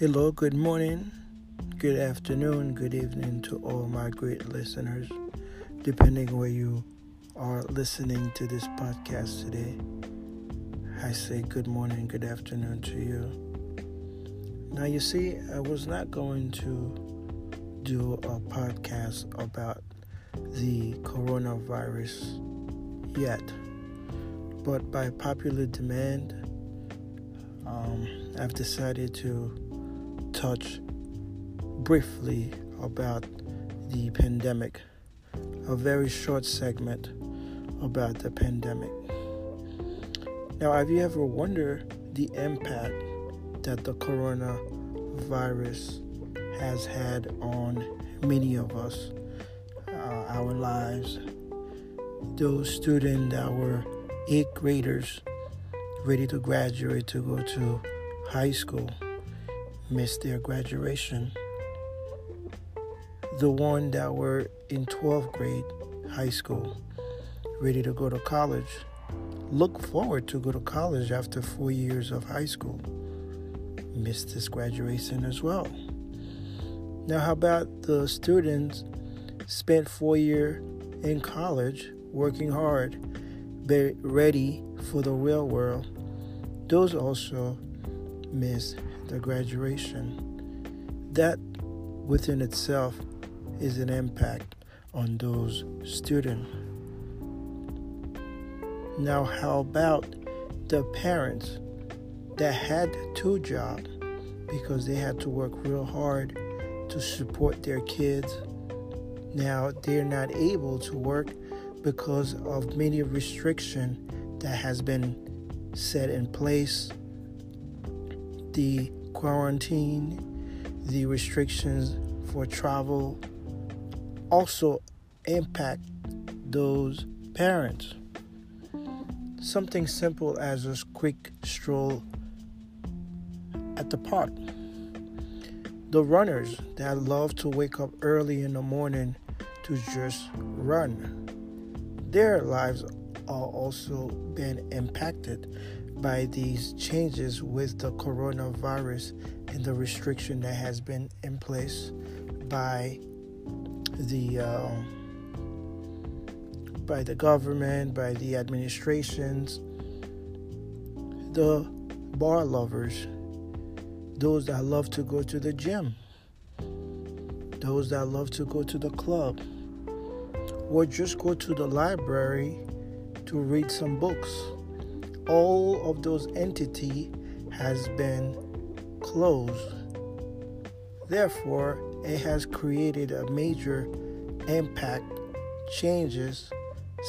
Hello, good morning, good afternoon, good evening to all my great listeners, depending where you are listening to this podcast today. I say good morning, good afternoon to you. Now, you see, I was not going to do a podcast about the coronavirus yet, but by popular demand, um, I've decided to touch briefly about the pandemic, a very short segment about the pandemic. Now, have you ever wondered the impact that the coronavirus has had on many of us, uh, our lives? Those students that were eighth graders ready to graduate to go to high school missed their graduation. The one that were in 12th grade high school, ready to go to college, look forward to go to college after four years of high school, missed this graduation as well. Now, how about the students spent four years in college working hard, ready for the real world? Those also missed the graduation. That within itself is an impact on those students. Now, how about the parents that had two jobs because they had to work real hard to support their kids? Now they're not able to work because of many restrictions that has been set in place. The quarantine, the restrictions for travel also impact those parents. Something simple as a quick stroll at the park. The runners that love to wake up early in the morning to just run. Their lives are also being impacted by these changes with the coronavirus and the restriction that has been in place by the uh, by the government, by the administrations, the bar lovers, those that love to go to the gym, those that love to go to the club, or just go to the library to read some books all of those entity has been closed. Therefore, it has created a major impact, changes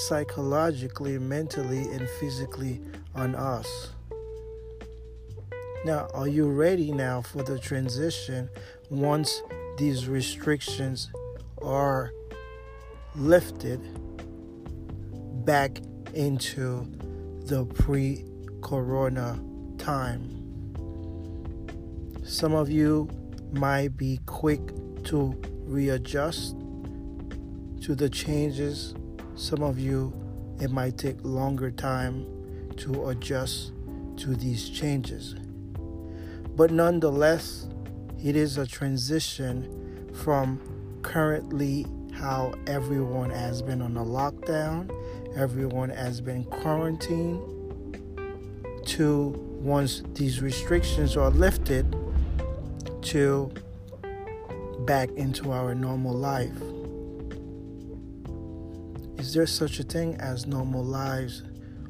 psychologically, mentally, and physically on us. Now, are you ready now for the transition once these restrictions are lifted back into the pre corona time. Some of you might be quick to readjust to the changes. Some of you, it might take longer time to adjust to these changes. But nonetheless, it is a transition from currently how everyone has been on a lockdown everyone has been quarantined to once these restrictions are lifted to back into our normal life. Is there such a thing as normal lives?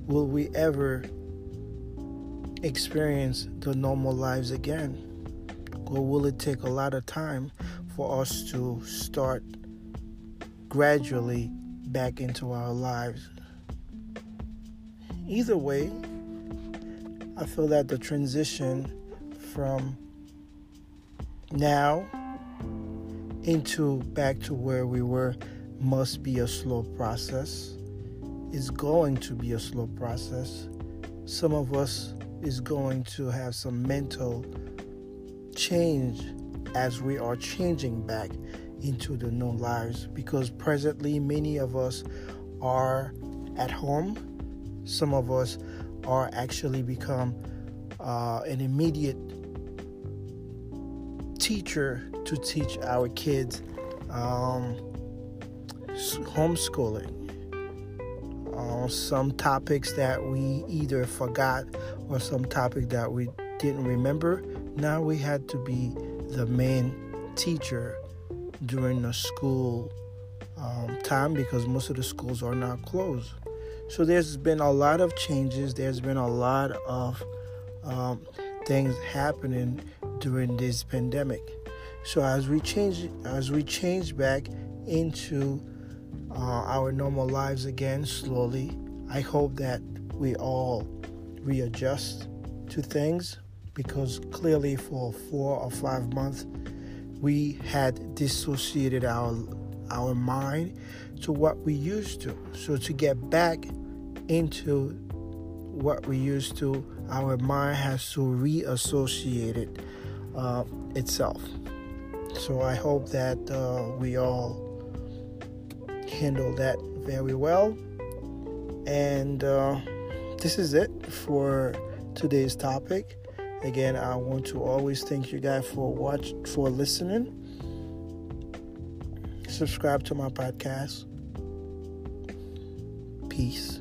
Will we ever experience the normal lives again? Or will it take a lot of time for us to start gradually back into our lives. Either way, I feel that the transition from now into back to where we were must be a slow process. It's going to be a slow process. Some of us is going to have some mental change as we are changing back into the new lives because presently many of us are at home. Some of us are actually become uh, an immediate teacher to teach our kids um, homeschooling. Uh, some topics that we either forgot or some topic that we didn't remember. Now we had to be the main teacher during the school um, time because most of the schools are now closed. So there's been a lot of changes. There's been a lot of um, things happening during this pandemic. So as we change, as we change back into uh, our normal lives again slowly, I hope that we all readjust to things because clearly for four or five months we had dissociated our our mind to what we used to. So to get back into what we used to, our mind has to reassociate it uh, itself. So I hope that uh, we all handle that very well. And uh, this is it for today's topic. Again, I want to always thank you guys for watch for listening. Subscribe to my podcast. Peace.